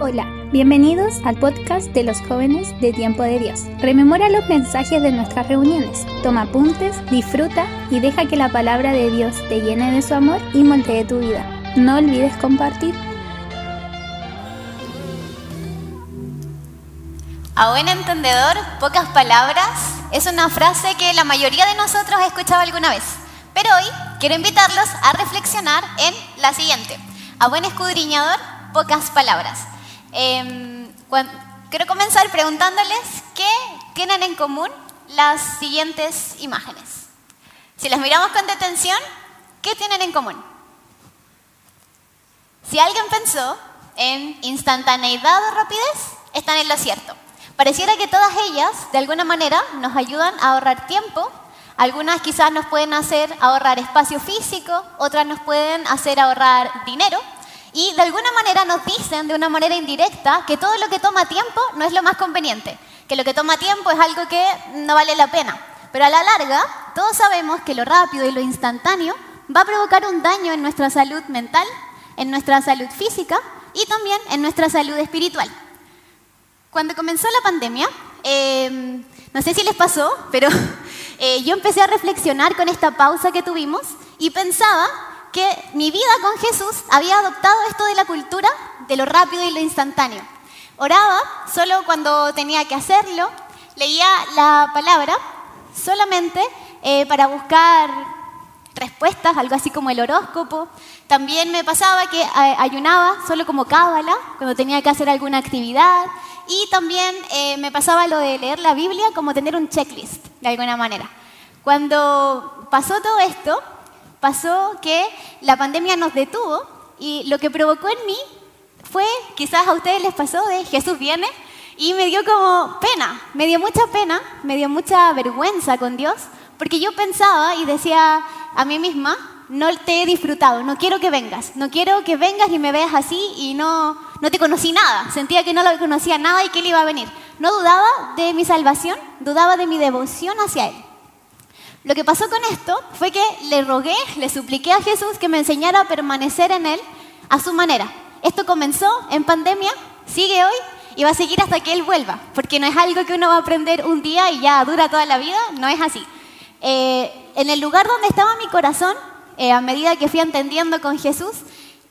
Hola, bienvenidos al podcast de los jóvenes de Tiempo de Dios. Rememora los mensajes de nuestras reuniones, toma apuntes, disfruta y deja que la palabra de Dios te llene de su amor y moldee tu vida. No olvides compartir. A buen entendedor, pocas palabras es una frase que la mayoría de nosotros ha escuchado alguna vez. Pero hoy quiero invitarlos a reflexionar en la siguiente. A buen escudriñador, pocas palabras. Em, quiero comenzar preguntándoles qué tienen en común las siguientes imágenes. Si las miramos con detención, ¿qué tienen en común? Si alguien pensó en instantaneidad o rapidez, están en lo cierto. Pareciera que todas ellas, de alguna manera, nos ayudan a ahorrar tiempo. Algunas quizás nos pueden hacer ahorrar espacio físico, otras nos pueden hacer ahorrar dinero. Y de alguna manera nos dicen, de una manera indirecta, que todo lo que toma tiempo no es lo más conveniente, que lo que toma tiempo es algo que no vale la pena. Pero a la larga, todos sabemos que lo rápido y lo instantáneo va a provocar un daño en nuestra salud mental, en nuestra salud física y también en nuestra salud espiritual. Cuando comenzó la pandemia, em, no sé si les pasó, pero eh, yo empecé a reflexionar con esta pausa que tuvimos y pensaba que mi vida con Jesús había adoptado esto de la cultura de lo rápido y lo instantáneo. Oraba solo cuando tenía que hacerlo, leía la palabra solamente eh, para buscar respuestas, algo así como el horóscopo. También me pasaba que eh, ayunaba solo como cábala, cuando tenía que hacer alguna actividad. Y también eh, me pasaba lo de leer la Biblia como tener un checklist, de alguna manera. Cuando pasó todo esto, pasó que la pandemia nos detuvo y lo que provocó en mí fue, quizás a ustedes les pasó, de Jesús viene y me dio como pena, me dio mucha pena, me dio mucha vergüenza con Dios, porque yo pensaba y decía a mí misma, no te he disfrutado, no quiero que vengas, no quiero que vengas y me veas así y no, no te conocí nada, sentía que no lo conocía nada y que él iba a venir. No dudaba de mi salvación, dudaba de mi devoción hacia él. Lo que pasó con esto fue que le rogué, le supliqué a Jesús que me enseñara a permanecer en Él a su manera. Esto comenzó en pandemia, sigue hoy y va a seguir hasta que Él vuelva, porque no es algo que uno va a aprender un día y ya dura toda la vida, no es así. Eh, en el lugar donde estaba mi corazón, eh, a medida que fui entendiendo con Jesús,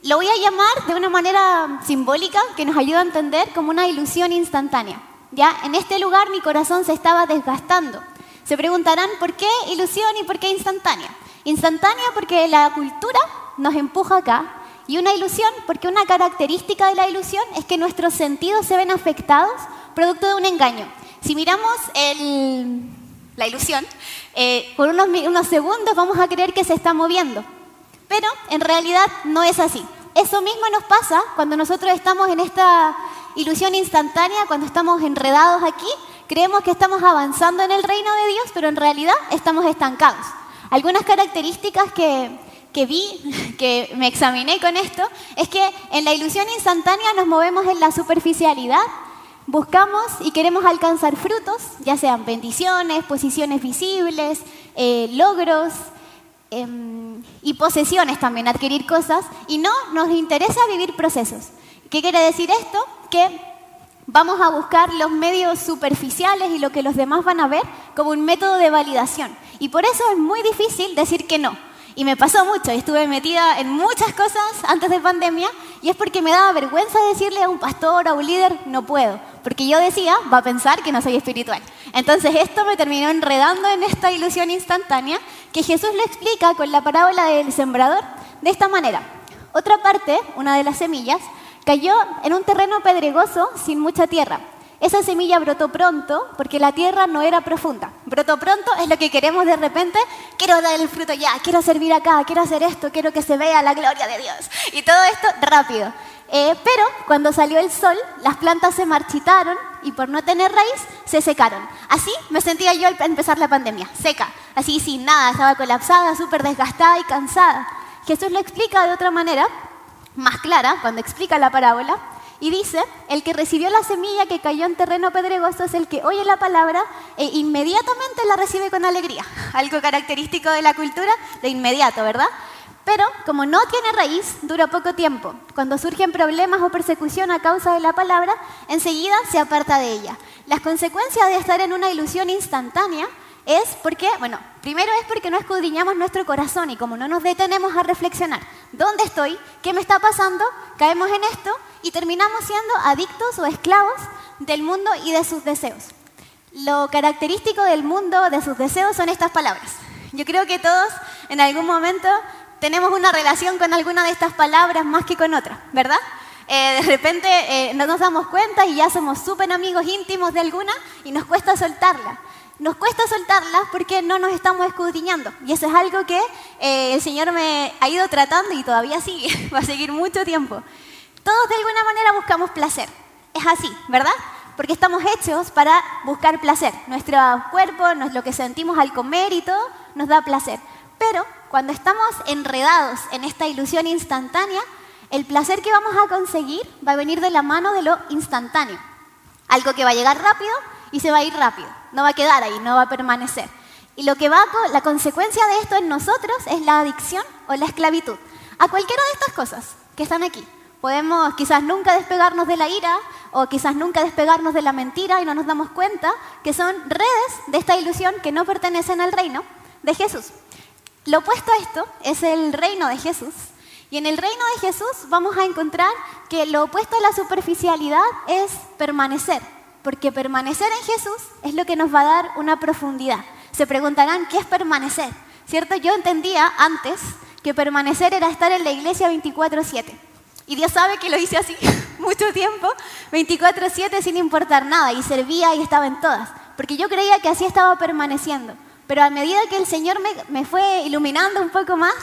lo voy a llamar de una manera simbólica que nos ayuda a entender como una ilusión instantánea. Ya en este lugar mi corazón se estaba desgastando. Se preguntarán por qué ilusión y por qué instantánea. Instantánea porque la cultura nos empuja acá y una ilusión porque una característica de la ilusión es que nuestros sentidos se ven afectados producto de un engaño. Si miramos la ilusión, eh, por unos, unos segundos vamos a creer que se está moviendo, pero en realidad no es así. Eso mismo nos pasa cuando nosotros estamos en esta ilusión instantánea, cuando estamos enredados aquí Creemos que estamos avanzando en el reino de Dios, pero en realidad estamos estancados. Algunas características que, vi, que me examiné con esto, es que en la ilusión instantánea nos movemos en la superficialidad, buscamos y queremos alcanzar frutos, ya sean bendiciones, posiciones visibles, eh, logros em, y posesiones también, adquirir cosas, y no nos interesa vivir procesos. ¿Qué quiere decir esto? Que vamos a buscar los medios superficiales y lo que los demás van a ver como un método de validación. Y por eso es muy difícil decir que no. Y me pasó mucho, estuve metida en muchas cosas antes de pandemia y es porque me daba vergüenza decirle a un pastor a un líder, no puedo, porque yo decía, va a pensar que no soy espiritual. Entonces esto me terminó enredando en esta ilusión instantánea que Jesús lo explica con la parábola del sembrador de esta manera. Otra parte, una de las semillas, Cayó en un terreno pedregoso sin mucha tierra. Esa semilla brotó pronto porque la tierra no era profunda. Brotó pronto es lo que queremos de repente. Quiero dar el fruto ya, quiero servir acá, quiero hacer esto, quiero que se vea la gloria de Dios. Y todo esto rápido. Eh, pero cuando salió el sol, las plantas se marchitaron y por no tener raíz se secaron. Así me sentía yo al empezar la pandemia, seca, así sin nada, estaba colapsada, súper desgastada y cansada. Jesús lo explica de otra manera más clara cuando explica la parábola y dice, el que recibió la semilla que cayó en terreno pedregoso es el que oye la palabra e inmediatamente la recibe con alegría. Algo característico de la cultura, de inmediato, ¿verdad? Pero como no tiene raíz, dura poco tiempo. Cuando surgen problemas o persecución a causa de la palabra, enseguida se aparta de ella. Las consecuencias de estar en una ilusión instantánea es porque, bueno, primero es porque no escudriñamos nuestro corazón y como no nos detenemos a reflexionar, ¿dónde estoy? ¿Qué me está pasando? Caemos en esto y terminamos siendo adictos o esclavos del mundo y de sus deseos. Lo característico del mundo, de sus deseos, son estas palabras. Yo creo que todos en algún momento tenemos una relación con alguna de estas palabras más que con otra, ¿verdad? Eh, de repente eh, no nos damos cuenta y ya somos súper amigos íntimos de alguna y nos cuesta soltarla. Nos cuesta soltarla porque no nos estamos escudriñando. Y eso es algo que eh, el Señor me ha ido tratando y todavía sigue, va a seguir mucho tiempo. Todos de alguna manera buscamos placer. Es así, ¿verdad? Porque estamos hechos para buscar placer. Nuestro cuerpo, lo que sentimos al comer y todo, nos da placer. Pero cuando estamos enredados en esta ilusión instantánea, el placer que vamos a conseguir va a venir de la mano de lo instantáneo. Algo que va a llegar rápido y se va a ir rápido. No va a quedar ahí, no va a permanecer. Y lo que va a, la consecuencia de esto en nosotros es la adicción o la esclavitud. A cualquiera de estas cosas que están aquí. Podemos quizás nunca despegarnos de la ira o quizás nunca despegarnos de la mentira y no nos damos cuenta que son redes de esta ilusión que no pertenecen al reino de Jesús. Lo opuesto a esto es el reino de Jesús. Y en el reino de Jesús vamos a encontrar que lo opuesto a la superficialidad es permanecer, porque permanecer en Jesús es lo que nos va a dar una profundidad. Se preguntarán, ¿qué es permanecer? ¿Cierto? Yo entendía antes que permanecer era estar en la iglesia 24/7. Y Dios sabe que lo hice así mucho tiempo, 24/7 sin importar nada, y servía y estaba en todas, porque yo creía que así estaba permaneciendo. Pero a medida que el Señor me, fue iluminando un poco más,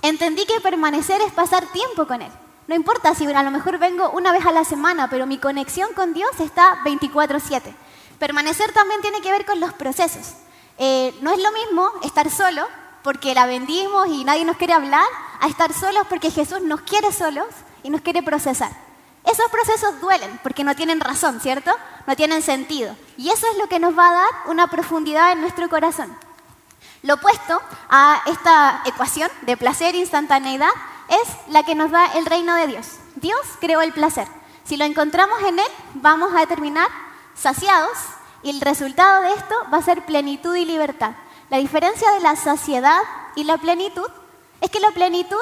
entendí que permanecer es pasar tiempo con Él. No importa si a lo mejor vengo una vez a la semana, pero mi conexión con Dios está 24/7. Permanecer también tiene que ver con los procesos. Eh, no es lo mismo estar solo porque la vendimos y nadie nos quiere hablar, a estar solos porque Jesús nos quiere solos y nos quiere procesar. Esos procesos duelen porque no tienen razón, ¿cierto? No tienen sentido. Y eso es lo que nos va a dar una profundidad en nuestro corazón. Lo opuesto a esta ecuación de placer e instantaneidad es la que nos da el reino de Dios. Dios creó el placer. Si lo encontramos en Él, vamos a terminar saciados y el resultado de esto va a ser plenitud y libertad. La diferencia de la saciedad y la plenitud es que la plenitud,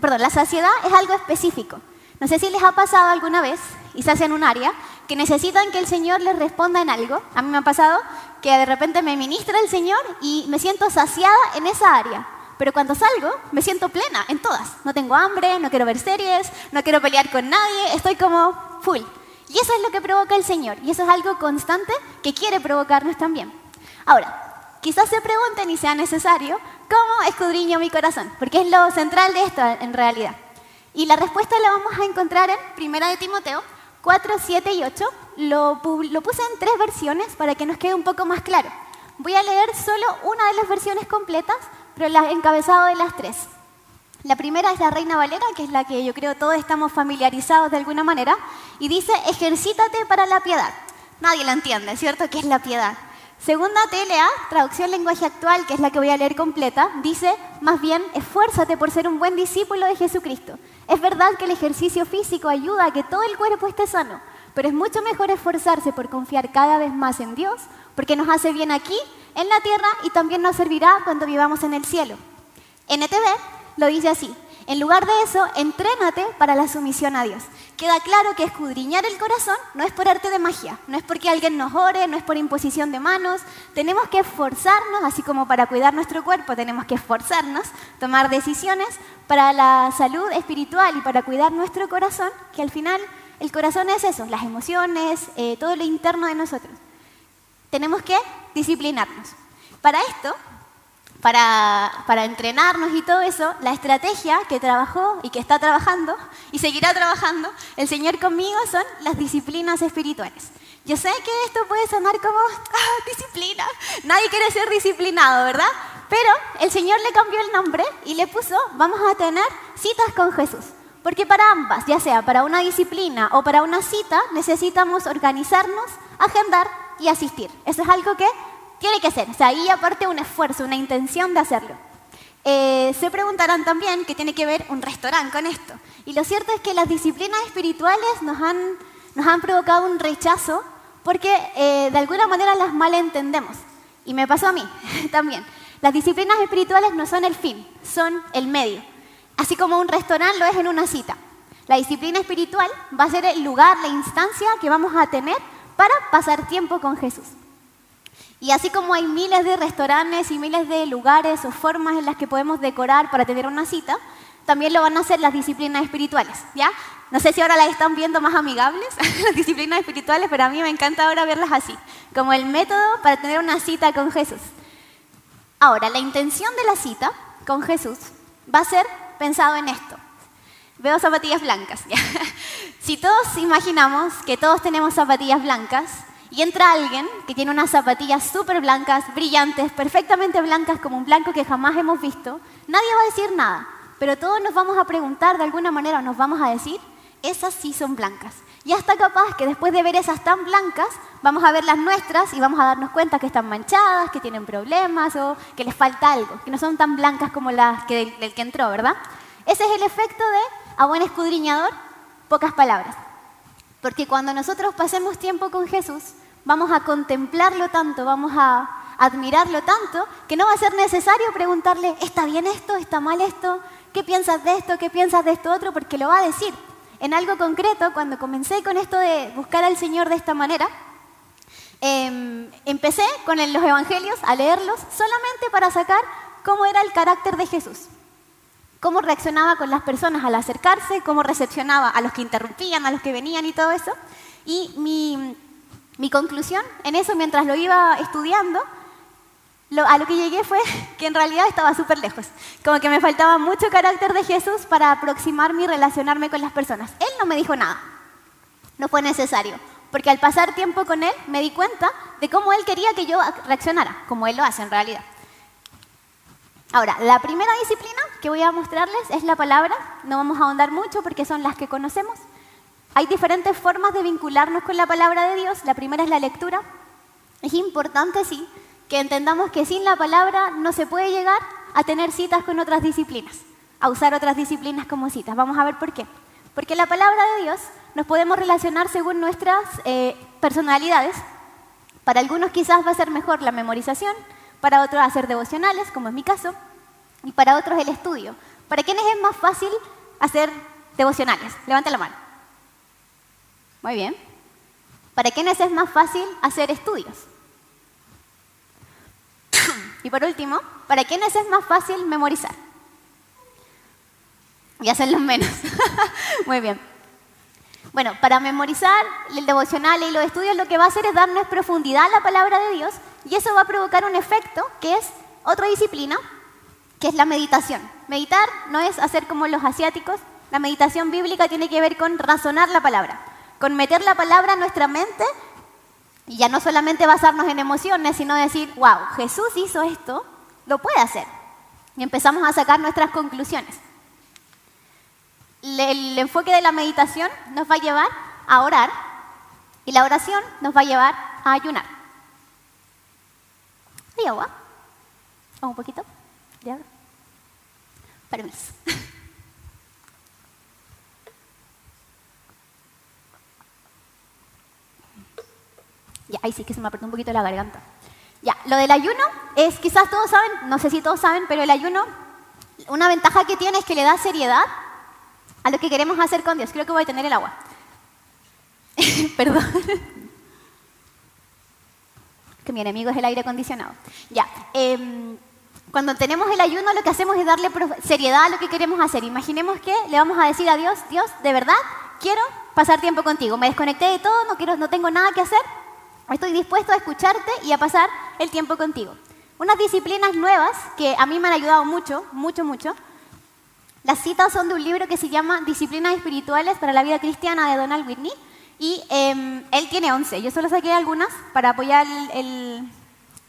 perdón, la saciedad es algo específico. No sé si les ha pasado alguna vez, y se en un área, que necesitan que el Señor les responda en algo. A mí me ha pasado que de repente me ministra el Señor y me siento saciada en esa área. Pero cuando salgo, me siento plena en todas. No tengo hambre, no quiero ver series, no quiero pelear con nadie, estoy como full. Y eso es lo que provoca el Señor. Y eso es algo constante que quiere provocarnos también. Ahora, quizás se pregunten y sea necesario, ¿cómo escudriño mi corazón? Porque es lo central de esto en realidad. Y la respuesta la vamos a encontrar en Primera de Timoteo 4, 7 y 8. Lo, lo puse en tres versiones para que nos quede un poco más claro. Voy a leer solo una de las versiones completas, pero la encabezado de las tres. La primera es la Reina Valera, que es la que yo creo todos estamos familiarizados de alguna manera, y dice, ejercítate para la piedad. Nadie la entiende, ¿cierto? ¿Qué es la piedad? Segunda TLA, traducción lenguaje actual, que es la que voy a leer completa, dice, más bien, esfuérzate por ser un buen discípulo de Jesucristo. Es verdad que el ejercicio físico ayuda a que todo el cuerpo esté sano, pero es mucho mejor esforzarse por confiar cada vez más en Dios, porque nos hace bien aquí, en la tierra, y también nos servirá cuando vivamos en el cielo. NTV lo dice así, en lugar de eso, entrénate para la sumisión a Dios. Queda claro que escudriñar el corazón no es por arte de magia, no es porque alguien nos ore, no es por imposición de manos. Tenemos que esforzarnos, así como para cuidar nuestro cuerpo, tenemos que esforzarnos, tomar decisiones para la salud espiritual y para cuidar nuestro corazón, que al final el corazón es eso, las emociones, eh, todo lo interno de nosotros. Tenemos que disciplinarnos. Para esto, para, para, entrenarnos y todo eso, la estrategia que trabajó y que está trabajando y seguirá trabajando el Señor conmigo son las disciplinas espirituales. Yo sé que esto puede sonar como ah, disciplina. Nadie quiere ser disciplinado, ¿verdad? Pero el Señor le cambió el nombre y le puso, vamos a tener citas con Jesús. Porque para ambas, ya sea para una disciplina o para una cita, necesitamos organizarnos, agendar y asistir. Eso es algo que tiene que ser. O sea, ahí aparte un esfuerzo, una intención de hacerlo. Eh, se preguntarán también qué tiene que ver un restaurante con esto. Y lo cierto es que las disciplinas espirituales nos han, nos han provocado un rechazo porque eh, de alguna manera las malentendemos. Y me pasó a mí también. Las disciplinas espirituales no son el fin, son el medio. Así como un restaurante lo es en una cita. La disciplina espiritual va a ser el lugar, la instancia que vamos a tener para pasar tiempo con Jesús. Y así como hay miles de restaurantes y miles de lugares o formas en las que podemos decorar para tener una cita, también lo van a hacer las disciplinas espirituales, ¿ya? No sé si ahora las están viendo más amigables, las disciplinas espirituales, pero a mí me encanta ahora verlas así, como el método para tener una cita con Jesús. Ahora, la intención de la cita con Jesús va a ser pensado en esto. Veo zapatillas blancas. si todos imaginamos que todos tenemos zapatillas blancas y entra alguien que tiene unas zapatillas súper blancas, brillantes, perfectamente blancas como un blanco que jamás hemos visto, nadie va a decir nada, pero todos nos vamos a preguntar de alguna manera, nos vamos a decir, esas sí son blancas. Y hasta capaz que después de ver esas tan blancas, vamos a ver las nuestras y vamos a darnos cuenta que están manchadas, que tienen problemas o que les falta algo, que no son tan blancas como las que del que entró, ¿verdad? Ese es el efecto de a buen escudriñador, pocas palabras. Porque cuando nosotros pasemos tiempo con Jesús, vamos a contemplarlo tanto, vamos a admirarlo tanto, que no va a ser necesario preguntarle, ¿está bien esto? ¿Está mal esto? ¿Qué piensas de esto? ¿Qué piensas de esto otro? Porque lo va a decir. En algo concreto, cuando comencé con esto de buscar al Señor de esta manera, em, empecé con los evangelios a leerlos solamente para sacar cómo era el carácter de Jesús cómo reaccionaba con las personas al acercarse, cómo recepcionaba a los que interrumpían, a los que venían y todo eso. Y mi, conclusión en eso, mientras lo iba estudiando, a lo que llegué fue que en realidad estaba súper lejos. Como que me faltaba mucho carácter de Jesús para aproximarme y relacionarme con las personas. Él no me dijo nada. No fue necesario. Porque al pasar tiempo con Él me di cuenta de cómo Él quería que yo reaccionara, como Él lo hace en realidad. Ahora, la primera disciplina que voy a mostrarles es la palabra. No vamos a ahondar mucho porque son las que conocemos. Hay diferentes formas de vincularnos con la palabra de Dios. La primera es la lectura. Es importante, sí, que entendamos que sin la palabra no se puede llegar a tener citas con otras disciplinas, a usar otras disciplinas como citas. Vamos a ver por qué. Porque la palabra de Dios nos podemos relacionar según nuestras eh, personalidades. Para algunos quizás va a ser mejor la memorización, para otros hacer devocionales, como es mi caso, y para otros el estudio. ¿Para quiénes es más fácil hacer devocionales? Levanten la mano. Muy bien. ¿Para quiénes es más fácil hacer estudios? y por último, ¿para quiénes es más fácil memorizar? Y hacerlos menos. Muy bien. Bueno, para memorizar el devocional y los estudios lo que va a hacer es darnos profundidad a la palabra de Dios y eso va a provocar un efecto que es otra disciplina, que es la meditación. Meditar no es hacer como los asiáticos, la meditación bíblica tiene que ver con razonar la palabra, con meter la palabra en nuestra mente y ya no solamente basarnos en emociones, sino decir, wow, Jesús hizo esto, lo puede hacer. Y empezamos a sacar nuestras conclusiones. El enfoque de la meditación nos va a llevar a orar y la oración nos va a llevar a ayunar. ¿Hay agua? ¿O un poquito? ¿De agua? Permiso. ya, ahí sí que se me apretó un poquito la garganta. Ya, lo del ayuno es, quizás todos saben, no sé si todos saben, pero el ayuno, una ventaja que tiene es que le da seriedad a lo que queremos hacer con Dios. Creo que voy a tener el agua. Perdón. que mi enemigo es el aire acondicionado. Ya. Em, cuando tenemos el ayuno, lo que hacemos es darle seriedad a lo que queremos hacer. Imaginemos que le vamos a decir a Dios, Dios, de verdad, quiero pasar tiempo contigo. Me desconecté de todo, no, quiero, no tengo nada que hacer. Estoy dispuesto a escucharte y a pasar el tiempo contigo. Unas disciplinas nuevas que a mí me han ayudado mucho, mucho, mucho, las citas son de un libro que se llama Disciplinas Espirituales para la Vida Cristiana de Donald Whitney y em, él tiene 11. Yo solo saqué algunas para apoyar el,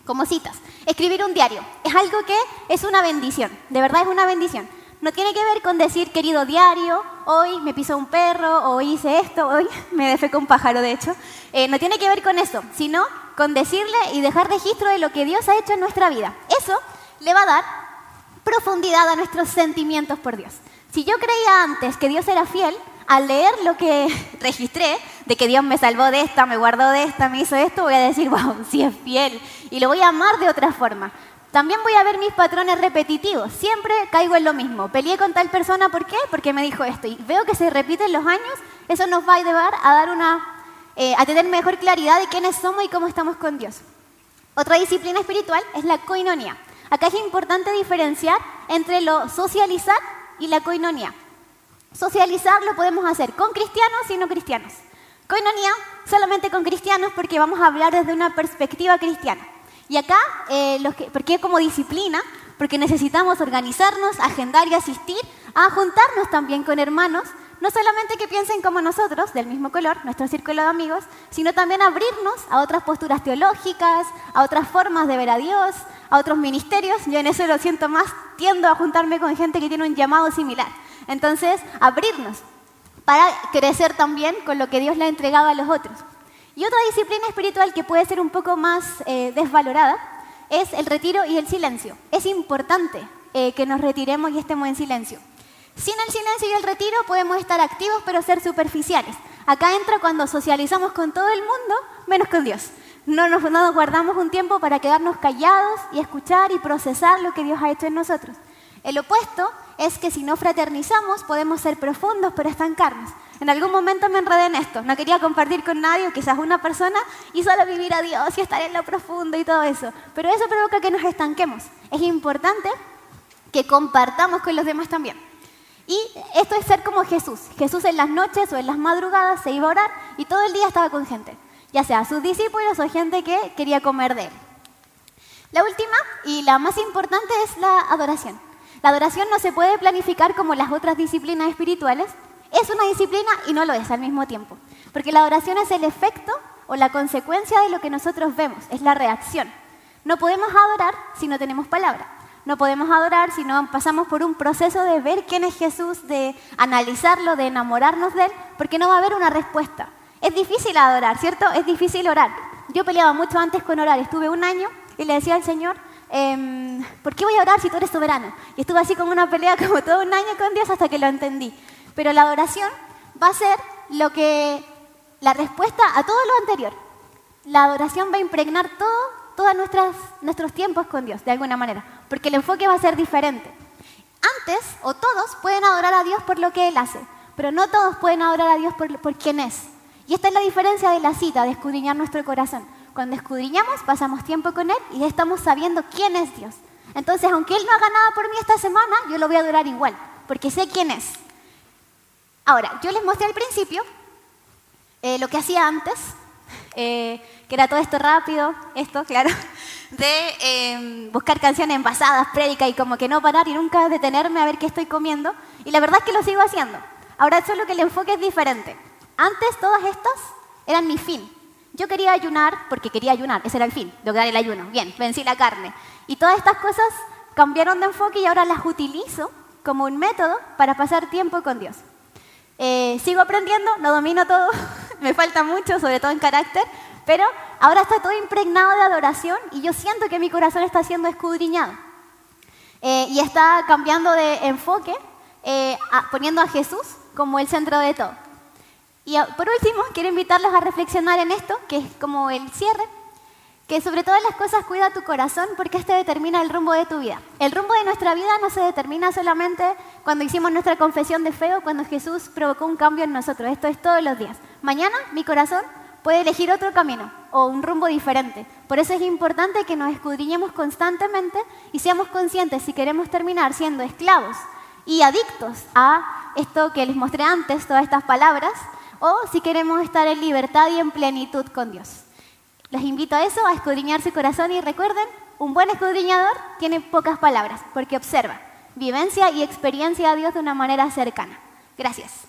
como citas. Escribir un diario es algo que es una bendición, de verdad es una bendición. No tiene que ver con decir, querido diario, hoy me pisó un perro, hoy hice esto, hoy me defecó un pájaro, de hecho. Eh, no tiene que ver con eso, sino con decirle y dejar registro de lo que Dios ha hecho en nuestra vida. Eso le va a dar profundidad a nuestros sentimientos por Dios. Si yo creía antes que Dios era fiel, al leer lo que registré, de que Dios me salvó de esta, me guardó de esta, me hizo esto, voy a decir, wow, sí es fiel. Y lo voy a amar de otra forma. También voy a ver mis patrones repetitivos. Siempre caigo en lo mismo. Peleé con tal persona, ¿por qué? Porque me dijo esto. Y veo que se repiten los años. Eso nos va a llevar a dar una, eh, a tener mejor claridad de quiénes somos y cómo estamos con Dios. Otra disciplina espiritual es la coinonía. Acá es importante diferenciar entre lo socializar y la coinonía. Socializar lo podemos hacer con cristianos y no cristianos. Coinonía solamente con cristianos porque vamos a hablar desde una perspectiva cristiana. Y acá, eh, los que, ¿por qué como disciplina? Porque necesitamos organizarnos, agendar y asistir a juntarnos también con hermanos, no solamente que piensen como nosotros, del mismo color, nuestro círculo de amigos, sino también abrirnos a otras posturas teológicas, a otras formas de ver a Dios, a otros ministerios. Yo en eso lo siento más, tiendo a juntarme con gente que tiene un llamado similar. Entonces, abrirnos para crecer también con lo que Dios le ha entregado a los otros. Y otra disciplina espiritual que puede ser un poco más eh, desvalorada es el retiro y el silencio. Es importante eh, que nos retiremos y estemos en silencio. Sin el silencio y el retiro podemos estar activos pero ser superficiales. Acá entra cuando socializamos con todo el mundo menos con Dios. No nos, no nos guardamos un tiempo para quedarnos callados y escuchar y procesar lo que Dios ha hecho en nosotros. El opuesto es que si no fraternizamos podemos ser profundos pero estancarnos. En algún momento me enredé en esto. No quería compartir con nadie quizás una persona y solo vivir a Dios y estar en lo profundo y todo eso. Pero eso provoca que nos estanquemos. Es importante que compartamos con los demás también. Y esto es ser como Jesús. Jesús en las noches o en las madrugadas se iba a orar y todo el día estaba con gente. Ya sea sus discípulos o gente que quería comer de él. La última y la más importante es la adoración. La adoración no se puede planificar como las otras disciplinas espirituales, es una disciplina y no lo es al mismo tiempo. Porque la adoración es el efecto o la consecuencia de lo que nosotros vemos, es la reacción. No podemos adorar si no tenemos palabra. No podemos adorar si no pasamos por un proceso de ver quién es Jesús, de analizarlo, de enamorarnos de él, porque no va a haber una respuesta. Es difícil adorar, ¿cierto? Es difícil orar. Yo peleaba mucho antes con orar. Estuve un año y le decía al Señor, em, ¿por qué voy a orar si tú eres soberano? Y estuve así como una pelea como todo un año con Dios hasta que lo entendí. Pero la adoración va a ser lo que la respuesta a todo lo anterior. La adoración va a impregnar todo, todos nuestros tiempos con Dios, de alguna manera, porque el enfoque va a ser diferente. Antes, o todos, pueden adorar a Dios por lo que Él hace, pero no todos pueden adorar a Dios por, por quién es. Y esta es la diferencia de la cita, de escudriñar nuestro corazón. Cuando escudriñamos, pasamos tiempo con Él y estamos sabiendo quién es Dios. Entonces, aunque Él no haga nada por mí esta semana, yo lo voy a adorar igual, porque sé quién es. Ahora, yo les mostré al principio eh, lo que hacía antes, eh, que era todo esto rápido, esto, claro, de em, buscar canciones envasadas, prédicas y como que no parar y nunca detenerme a ver qué estoy comiendo. Y la verdad es que lo sigo haciendo. Ahora solo que el enfoque es diferente. Antes todas estas eran mi fin. Yo quería ayunar porque quería ayunar, ese era el fin, lograr el ayuno. Bien, vencí la carne. Y todas estas cosas cambiaron de enfoque y ahora las utilizo como un método para pasar tiempo con Dios. Eh, sigo aprendiendo, no domino todo, me falta mucho, sobre todo en carácter, pero ahora está todo impregnado de adoración y yo siento que mi corazón está siendo escudriñado. Eh, y está cambiando de enfoque, eh, poniendo a Jesús como el centro de todo. Y por último, quiero invitarlos a reflexionar en esto, que es como el cierre que sobre todas las cosas cuida tu corazón porque este determina el rumbo de tu vida. El rumbo de nuestra vida no se determina solamente cuando hicimos nuestra confesión de fe o cuando Jesús provocó un cambio en nosotros. Esto es todos los días. Mañana mi corazón puede elegir otro camino o un rumbo diferente. Por eso es importante que nos escudriñemos constantemente y seamos conscientes si queremos terminar siendo esclavos y adictos a esto que les mostré antes, todas estas palabras, o si queremos estar en libertad y en plenitud con Dios. Los invito a eso, a escudriñar su corazón y recuerden, un buen escudriñador tiene pocas palabras porque observa, vivencia y experiencia a Dios de una manera cercana. Gracias.